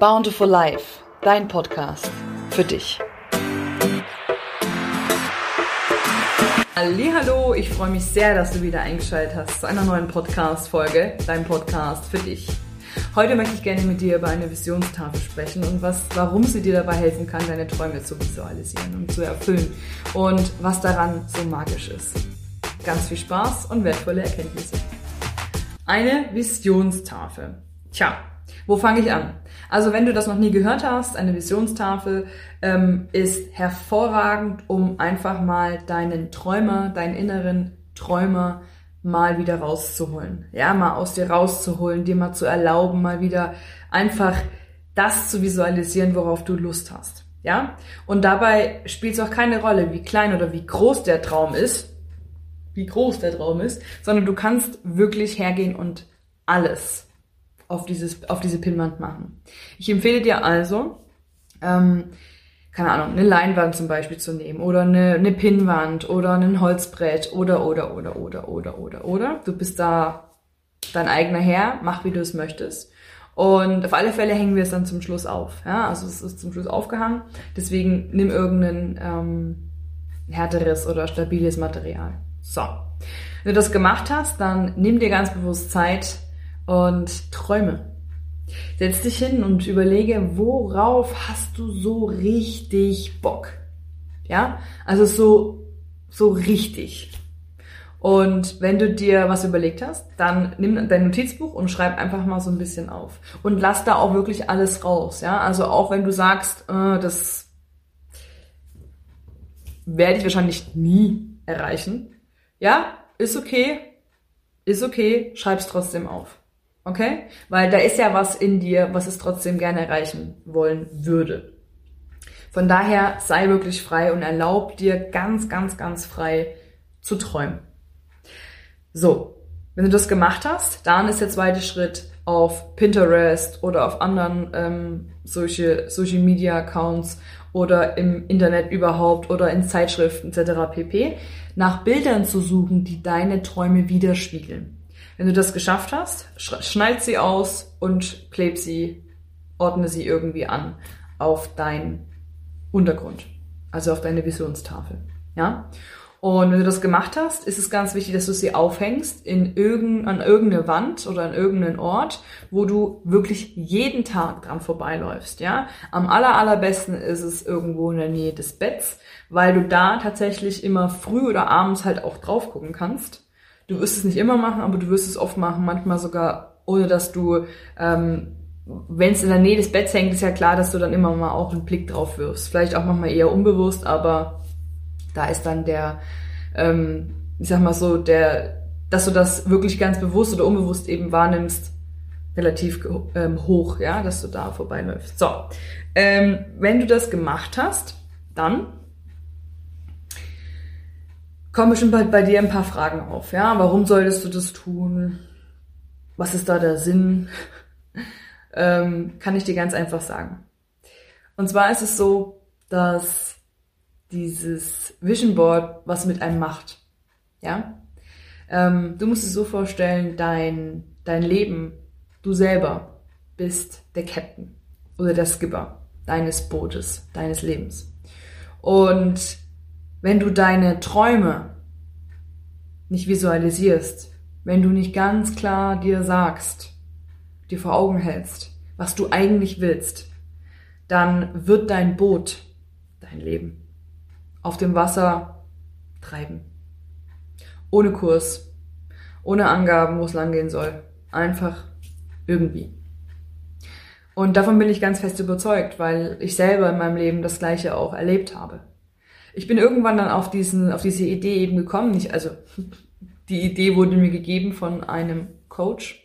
Bountiful Life, dein Podcast für dich. Hallo, ich freue mich sehr, dass du wieder eingeschaltet hast zu einer neuen Podcast-Folge, dein Podcast für dich. Heute möchte ich gerne mit dir über eine Visionstafel sprechen und was, warum sie dir dabei helfen kann, deine Träume zu visualisieren und zu erfüllen und was daran so magisch ist. Ganz viel Spaß und wertvolle Erkenntnisse. Eine Visionstafel. Tja, wo fange ich an? Also wenn du das noch nie gehört hast, eine Visionstafel ähm, ist hervorragend, um einfach mal deinen Träumer, deinen inneren Träumer mal wieder rauszuholen. Ja, mal aus dir rauszuholen, dir mal zu erlauben, mal wieder einfach das zu visualisieren, worauf du Lust hast. Ja? Und dabei spielt es auch keine Rolle, wie klein oder wie groß der Traum ist, wie groß der Traum ist, sondern du kannst wirklich hergehen und alles auf, dieses, auf diese Pinnwand machen. Ich empfehle dir also, ähm, keine Ahnung, eine Leinwand zum Beispiel zu nehmen oder eine, eine Pinnwand oder ein Holzbrett oder, oder, oder, oder, oder, oder, oder. Du bist da dein eigener Herr, mach wie du es möchtest. Und auf alle Fälle hängen wir es dann zum Schluss auf. Ja, also es ist zum Schluss aufgehangen. Deswegen nimm irgendein ähm, härteres oder stabiles Material. So. Wenn du das gemacht hast, dann nimm dir ganz bewusst Zeit, und träume. Setz dich hin und überlege, worauf hast du so richtig Bock? Ja, also so, so richtig. Und wenn du dir was überlegt hast, dann nimm dein Notizbuch und schreib einfach mal so ein bisschen auf. Und lass da auch wirklich alles raus. Ja, also auch wenn du sagst, äh, das werde ich wahrscheinlich nie erreichen. Ja, ist okay, ist okay, schreib's trotzdem auf. Okay? Weil da ist ja was in dir, was es trotzdem gerne erreichen wollen würde. Von daher sei wirklich frei und erlaub dir ganz, ganz, ganz frei zu träumen. So, wenn du das gemacht hast, dann ist der zweite Schritt auf Pinterest oder auf anderen ähm, solche Social Media Accounts oder im Internet überhaupt oder in Zeitschriften etc. pp. nach Bildern zu suchen, die deine Träume widerspiegeln. Wenn du das geschafft hast, schneid sie aus und kleb sie, ordne sie irgendwie an auf deinen Untergrund, also auf deine Visionstafel. Ja? Und wenn du das gemacht hast, ist es ganz wichtig, dass du sie aufhängst in irgend, an irgendeine Wand oder an irgendeinen Ort, wo du wirklich jeden Tag dran vorbeiläufst. Ja, am aller allerbesten ist es irgendwo in der Nähe des Betts, weil du da tatsächlich immer früh oder abends halt auch drauf gucken kannst du wirst es nicht immer machen, aber du wirst es oft machen, manchmal sogar ohne dass du, ähm, wenn es in der Nähe des Betts hängt, ist ja klar, dass du dann immer mal auch einen Blick drauf wirfst. Vielleicht auch manchmal eher unbewusst, aber da ist dann der, ähm, ich sag mal so, der, dass du das wirklich ganz bewusst oder unbewusst eben wahrnimmst, relativ ähm, hoch, ja, dass du da vorbeiläufst. So, ähm, wenn du das gemacht hast, dann kommen bestimmt bei, bei dir ein paar Fragen auf. Ja, warum solltest du das tun? Was ist da der Sinn? ähm, kann ich dir ganz einfach sagen. Und zwar ist es so, dass dieses Vision Board was mit einem macht. Ja, ähm, du musst es so vorstellen, dein dein Leben, du selber bist der Captain oder der Skipper deines Bootes, deines Lebens. Und wenn du deine Träume nicht visualisierst, wenn du nicht ganz klar dir sagst, dir vor Augen hältst, was du eigentlich willst, dann wird dein Boot dein Leben auf dem Wasser treiben. Ohne Kurs, ohne Angaben, wo es langgehen soll. Einfach irgendwie. Und davon bin ich ganz fest überzeugt, weil ich selber in meinem Leben das Gleiche auch erlebt habe ich bin irgendwann dann auf diesen, auf diese Idee eben gekommen. Nicht, also die Idee wurde mir gegeben von einem Coach.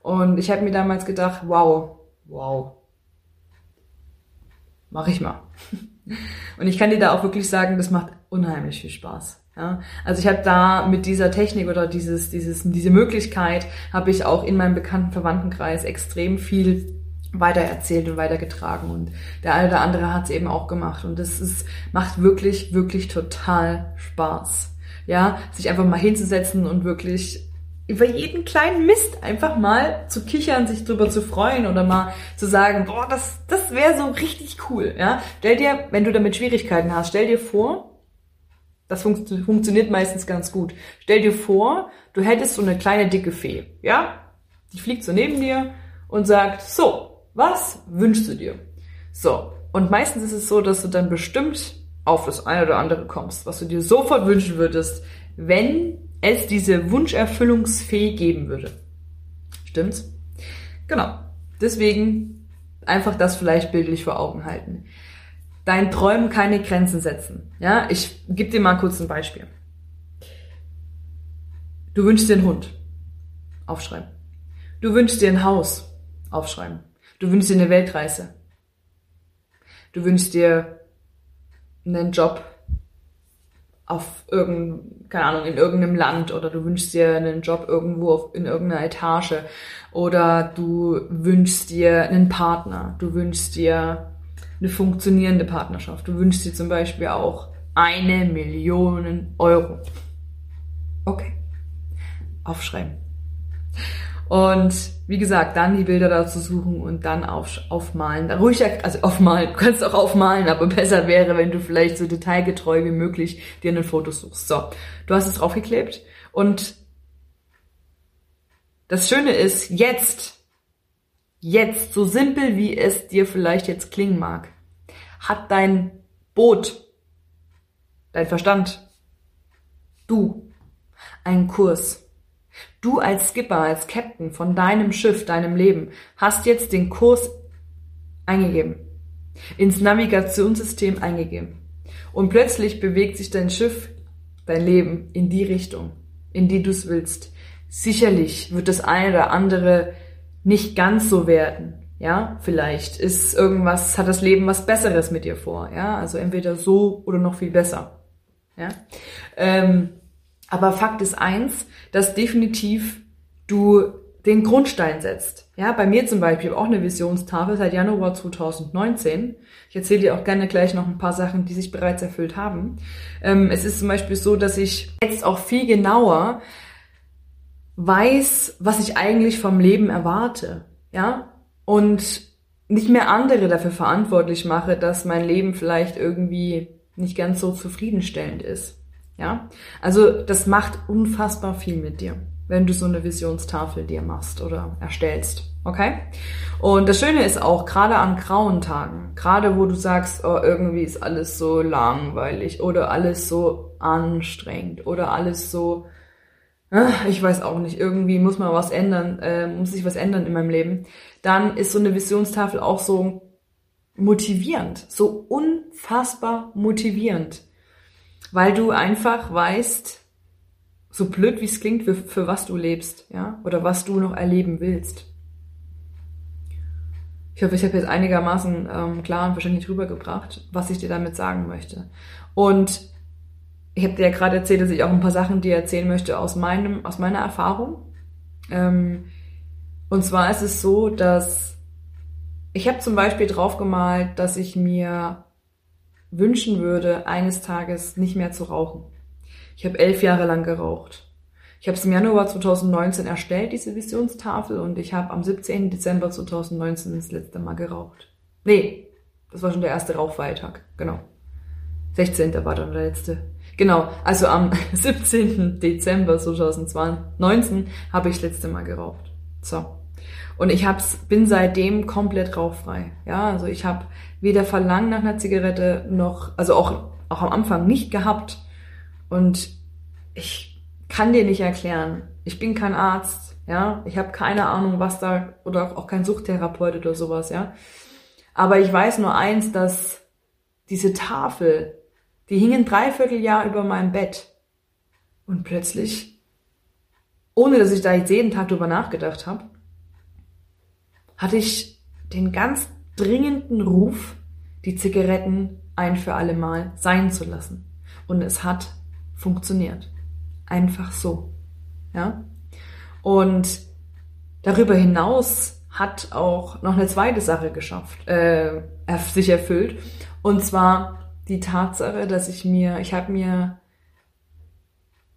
Und ich habe mir damals gedacht, wow, wow, mach ich mal. Und ich kann dir da auch wirklich sagen, das macht unheimlich viel Spaß. Ja, also ich habe da mit dieser Technik oder dieses, dieses, diese Möglichkeit habe ich auch in meinem bekannten Verwandtenkreis extrem viel weitererzählt und weitergetragen und der eine oder andere hat es eben auch gemacht und das ist, macht wirklich, wirklich total Spaß. Ja, sich einfach mal hinzusetzen und wirklich über jeden kleinen Mist einfach mal zu kichern, sich drüber zu freuen oder mal zu sagen, boah, das, das wäre so richtig cool, ja. Stell dir, wenn du damit Schwierigkeiten hast, stell dir vor, das fun funktioniert meistens ganz gut. Stell dir vor, du hättest so eine kleine dicke Fee, ja? Die fliegt so neben dir und sagt, so, was wünschst du dir? So. Und meistens ist es so, dass du dann bestimmt auf das eine oder andere kommst, was du dir sofort wünschen würdest, wenn es diese Wunscherfüllungsfee geben würde. Stimmt's? Genau. Deswegen einfach das vielleicht bildlich vor Augen halten. Dein Träumen keine Grenzen setzen. Ja, ich gebe dir mal kurz ein Beispiel. Du wünschst dir einen Hund. Aufschreiben. Du wünschst dir ein Haus. Aufschreiben. Du wünschst dir eine Weltreise. Du wünschst dir einen Job auf irgendein, keine Ahnung, in irgendeinem Land oder du wünschst dir einen Job irgendwo auf, in irgendeiner Etage oder du wünschst dir einen Partner, du wünschst dir eine funktionierende Partnerschaft, du wünschst dir zum Beispiel auch eine Million Euro. Okay. Aufschreiben. Und wie gesagt, dann die Bilder dazu suchen und dann auf, aufmalen. Ruhig, also aufmalen, du kannst auch aufmalen, aber besser wäre, wenn du vielleicht so detailgetreu wie möglich dir ein Foto suchst. So, du hast es draufgeklebt und das Schöne ist, jetzt, jetzt, so simpel wie es dir vielleicht jetzt klingen mag, hat dein Boot, dein Verstand, du, einen Kurs Du als Skipper, als Captain von deinem Schiff, deinem Leben, hast jetzt den Kurs eingegeben, ins Navigationssystem eingegeben. Und plötzlich bewegt sich dein Schiff, dein Leben in die Richtung, in die du es willst. Sicherlich wird das eine oder andere nicht ganz so werden. Ja, vielleicht ist irgendwas, hat das Leben was Besseres mit dir vor. Ja, also entweder so oder noch viel besser. Ja, ähm, aber Fakt ist eins, dass definitiv du den Grundstein setzt. Ja, bei mir zum Beispiel auch eine Visionstafel seit Januar 2019. Ich erzähle dir auch gerne gleich noch ein paar Sachen, die sich bereits erfüllt haben. Ähm, es ist zum Beispiel so, dass ich jetzt auch viel genauer weiß, was ich eigentlich vom Leben erwarte. Ja, und nicht mehr andere dafür verantwortlich mache, dass mein Leben vielleicht irgendwie nicht ganz so zufriedenstellend ist. Ja, also das macht unfassbar viel mit dir, wenn du so eine Visionstafel dir machst oder erstellst. Okay? Und das Schöne ist auch, gerade an grauen Tagen, gerade wo du sagst, oh, irgendwie ist alles so langweilig oder alles so anstrengend oder alles so, ach, ich weiß auch nicht, irgendwie muss man was ändern, äh, muss sich was ändern in meinem Leben, dann ist so eine Visionstafel auch so motivierend, so unfassbar motivierend weil du einfach weißt, so blöd wie es klingt, für, für was du lebst, ja, oder was du noch erleben willst. Ich hoffe, ich habe jetzt einigermaßen ähm, klar und verständlich rübergebracht, was ich dir damit sagen möchte. Und ich habe dir ja gerade erzählt, dass ich auch ein paar Sachen dir erzählen möchte aus meinem, aus meiner Erfahrung. Ähm, und zwar ist es so, dass ich habe zum Beispiel draufgemalt, dass ich mir wünschen würde, eines Tages nicht mehr zu rauchen. Ich habe elf Jahre lang geraucht. Ich habe es im Januar 2019 erstellt, diese Visionstafel, und ich habe am 17. Dezember 2019 das letzte Mal geraucht. Nee, das war schon der erste Rauchfeiertag, genau. 16. war dann der letzte. Genau, also am 17. Dezember 2019 habe ich das letzte Mal geraucht. So. Und ich hab's, bin seitdem komplett rauchfrei. Ja, also ich habe weder Verlangen nach einer Zigarette noch, also auch, auch am Anfang nicht gehabt. Und ich kann dir nicht erklären. Ich bin kein Arzt, ja. Ich habe keine Ahnung, was da, oder auch kein Suchttherapeut oder sowas, ja. Aber ich weiß nur eins, dass diese Tafel, die hing ein Dreivierteljahr über meinem Bett. Und plötzlich, ohne dass ich da jetzt jeden Tag drüber nachgedacht habe, hatte ich den ganz dringenden Ruf, die Zigaretten ein für alle Mal sein zu lassen. Und es hat funktioniert. Einfach so. Ja? Und darüber hinaus hat auch noch eine zweite Sache geschafft, äh, sich erfüllt. Und zwar die Tatsache, dass ich mir, ich habe mir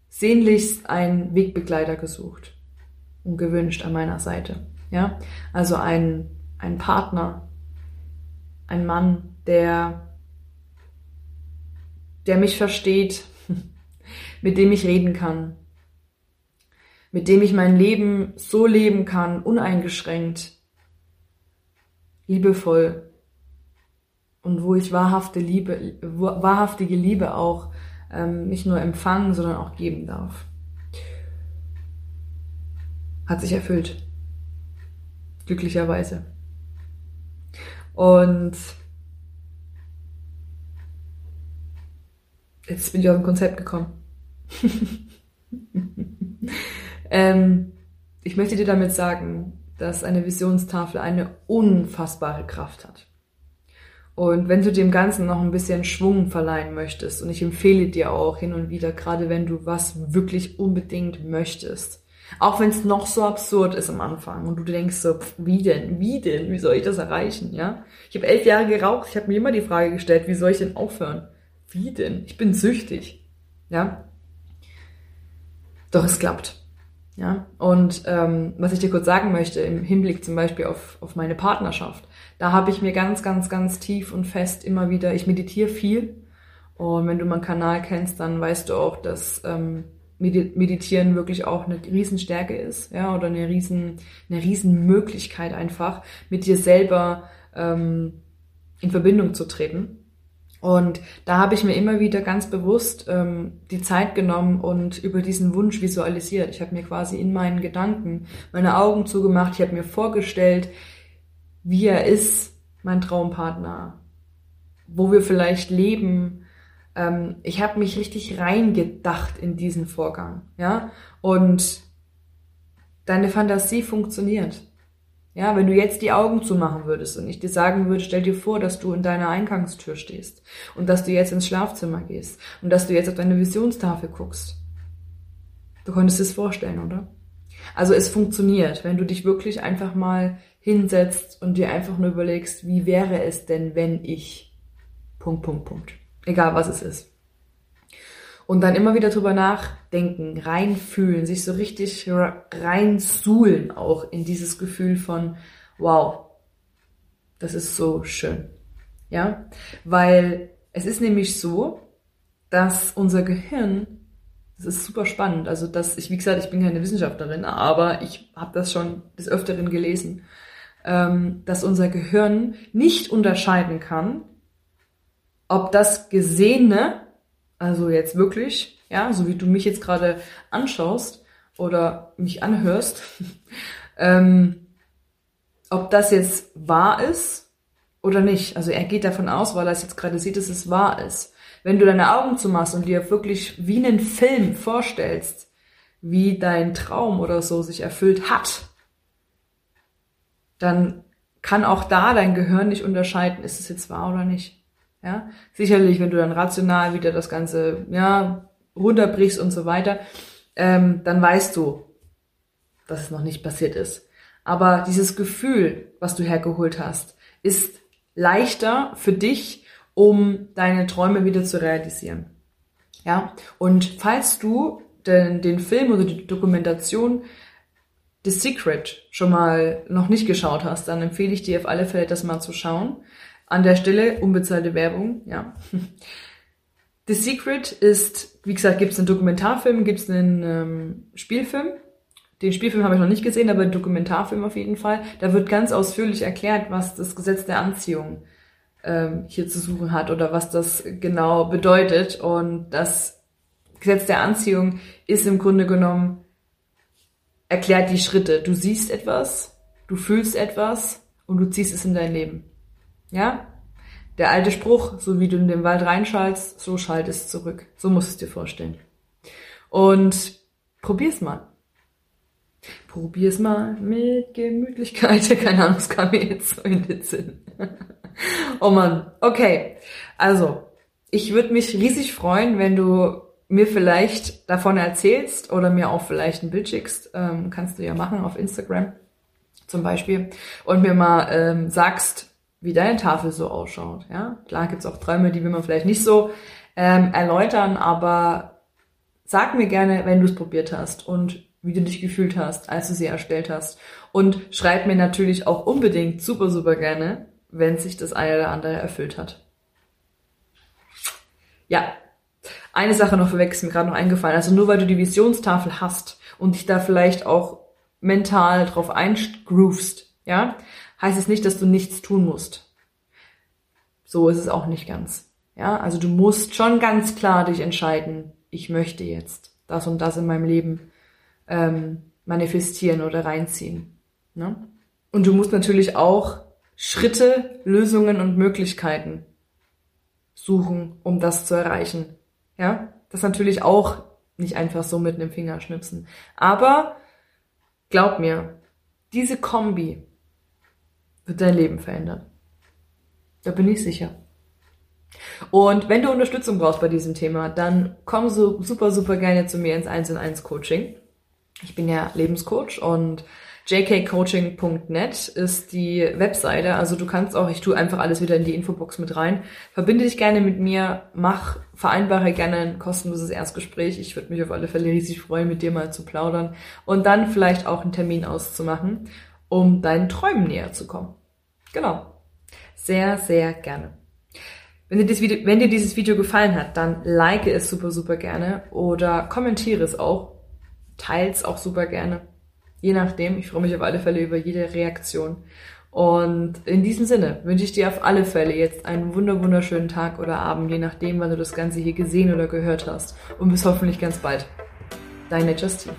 sehnlichst einen Wegbegleiter gesucht. und gewünscht an meiner Seite. Ja, also ein, ein Partner, ein Mann, der, der mich versteht, mit dem ich reden kann, mit dem ich mein Leben so leben kann, uneingeschränkt, liebevoll und wo ich wahrhafte Liebe, wahrhaftige Liebe auch ähm, nicht nur empfangen, sondern auch geben darf. Hat sich erfüllt. Glücklicherweise. Und jetzt bin ich auf ein Konzept gekommen. ähm, ich möchte dir damit sagen, dass eine Visionstafel eine unfassbare Kraft hat. Und wenn du dem Ganzen noch ein bisschen Schwung verleihen möchtest, und ich empfehle dir auch hin und wieder, gerade wenn du was wirklich unbedingt möchtest, auch wenn es noch so absurd ist am Anfang und du denkst so, wie denn, wie denn, wie soll ich das erreichen, ja? Ich habe elf Jahre geraucht, ich habe mir immer die Frage gestellt, wie soll ich denn aufhören? Wie denn? Ich bin süchtig, ja? Doch es klappt. Ja, und ähm, was ich dir kurz sagen möchte, im Hinblick zum Beispiel auf, auf meine Partnerschaft, da habe ich mir ganz, ganz, ganz tief und fest immer wieder, ich meditiere viel. Und wenn du meinen Kanal kennst, dann weißt du auch, dass ähm, Meditieren wirklich auch eine Riesenstärke ist, ja, oder eine riesen, eine Riesenmöglichkeit einfach, mit dir selber ähm, in Verbindung zu treten. Und da habe ich mir immer wieder ganz bewusst ähm, die Zeit genommen und über diesen Wunsch visualisiert. Ich habe mir quasi in meinen Gedanken meine Augen zugemacht. Ich habe mir vorgestellt, wie er ist, mein Traumpartner, wo wir vielleicht leben. Ähm, ich habe mich richtig reingedacht in diesen Vorgang, ja. Und deine Fantasie funktioniert. Ja, wenn du jetzt die Augen zumachen würdest und ich dir sagen würde, stell dir vor, dass du in deiner Eingangstür stehst und dass du jetzt ins Schlafzimmer gehst und dass du jetzt auf deine Visionstafel guckst. Du konntest es vorstellen, oder? Also es funktioniert, wenn du dich wirklich einfach mal hinsetzt und dir einfach nur überlegst, wie wäre es denn, wenn ich Punkt, Punkt, Punkt. Egal was es ist. Und dann immer wieder drüber nachdenken, reinfühlen, sich so richtig reinsuhlen auch in dieses Gefühl von, wow, das ist so schön. Ja, weil es ist nämlich so, dass unser Gehirn, das ist super spannend, also dass ich, wie gesagt, ich bin keine Wissenschaftlerin, aber ich habe das schon des Öfteren gelesen, ähm, dass unser Gehirn nicht unterscheiden kann, ob das Gesehene also jetzt wirklich, ja, so wie du mich jetzt gerade anschaust oder mich anhörst, ähm, ob das jetzt wahr ist oder nicht. Also er geht davon aus, weil er es jetzt gerade sieht, dass es wahr ist. Wenn du deine Augen zumachst und dir wirklich wie einen Film vorstellst, wie dein Traum oder so sich erfüllt hat, dann kann auch da dein Gehirn nicht unterscheiden, ist es jetzt wahr oder nicht. Ja, sicherlich, wenn du dann rational wieder das Ganze, ja, runterbrichst und so weiter, ähm, dann weißt du, dass es noch nicht passiert ist. Aber dieses Gefühl, was du hergeholt hast, ist leichter für dich, um deine Träume wieder zu realisieren. Ja, und falls du den, den Film oder die Dokumentation The Secret schon mal noch nicht geschaut hast, dann empfehle ich dir auf alle Fälle, das mal zu schauen. An der Stelle unbezahlte Werbung, ja. The Secret ist, wie gesagt, gibt es einen Dokumentarfilm, gibt es einen ähm, Spielfilm. Den Spielfilm habe ich noch nicht gesehen, aber einen Dokumentarfilm auf jeden Fall. Da wird ganz ausführlich erklärt, was das Gesetz der Anziehung ähm, hier zu suchen hat oder was das genau bedeutet. Und das Gesetz der Anziehung ist im Grunde genommen, erklärt die Schritte. Du siehst etwas, du fühlst etwas und du ziehst es in dein Leben. Ja? Der alte Spruch, so wie du in den Wald reinschallst, so schallt es zurück. So musst du es dir vorstellen. Und probier's mal. Probier's mal mit Gemütlichkeit. Keine Ahnung, es kam mir jetzt so in den Sinn. oh Mann. Okay. Also, ich würde mich riesig freuen, wenn du mir vielleicht davon erzählst oder mir auch vielleicht ein Bild schickst. Ähm, kannst du ja machen auf Instagram zum Beispiel. Und mir mal ähm, sagst, wie deine Tafel so ausschaut. Ja, klar gibt's auch Träume, die will man vielleicht nicht so ähm, erläutern, aber sag mir gerne, wenn du es probiert hast und wie du dich gefühlt hast, als du sie erstellt hast. Und schreib mir natürlich auch unbedingt super, super gerne, wenn sich das eine oder andere erfüllt hat. Ja, eine Sache noch vorweg ist mir gerade noch eingefallen. Also nur weil du die Visionstafel hast und dich da vielleicht auch mental drauf eingroovst, ja, heißt es nicht, dass du nichts tun musst. So ist es auch nicht ganz. Ja, also du musst schon ganz klar dich entscheiden, ich möchte jetzt das und das in meinem Leben ähm, manifestieren oder reinziehen. Ne? Und du musst natürlich auch Schritte, Lösungen und Möglichkeiten suchen, um das zu erreichen. Ja, das natürlich auch nicht einfach so mit einem Fingerschnipsen. Aber glaub mir, diese Kombi wird dein Leben verändern. Da bin ich sicher. Und wenn du Unterstützung brauchst bei diesem Thema, dann komm so super, super gerne zu mir ins 1 in 1 Coaching. Ich bin ja Lebenscoach und jkcoaching.net ist die Webseite. Also du kannst auch, ich tue einfach alles wieder in die Infobox mit rein. Verbinde dich gerne mit mir, mach, vereinbare gerne ein kostenloses Erstgespräch. Ich würde mich auf alle Fälle riesig freuen, mit dir mal zu plaudern und dann vielleicht auch einen Termin auszumachen, um deinen Träumen näher zu kommen. Genau. Sehr, sehr gerne. Wenn dir, Video, wenn dir, dieses Video gefallen hat, dann like es super, super gerne oder kommentiere es auch. Teils auch super gerne. Je nachdem. Ich freue mich auf alle Fälle über jede Reaktion. Und in diesem Sinne wünsche ich dir auf alle Fälle jetzt einen wunder wunderschönen Tag oder Abend, je nachdem, wann du das Ganze hier gesehen oder gehört hast. Und bis hoffentlich ganz bald. Deine Justine.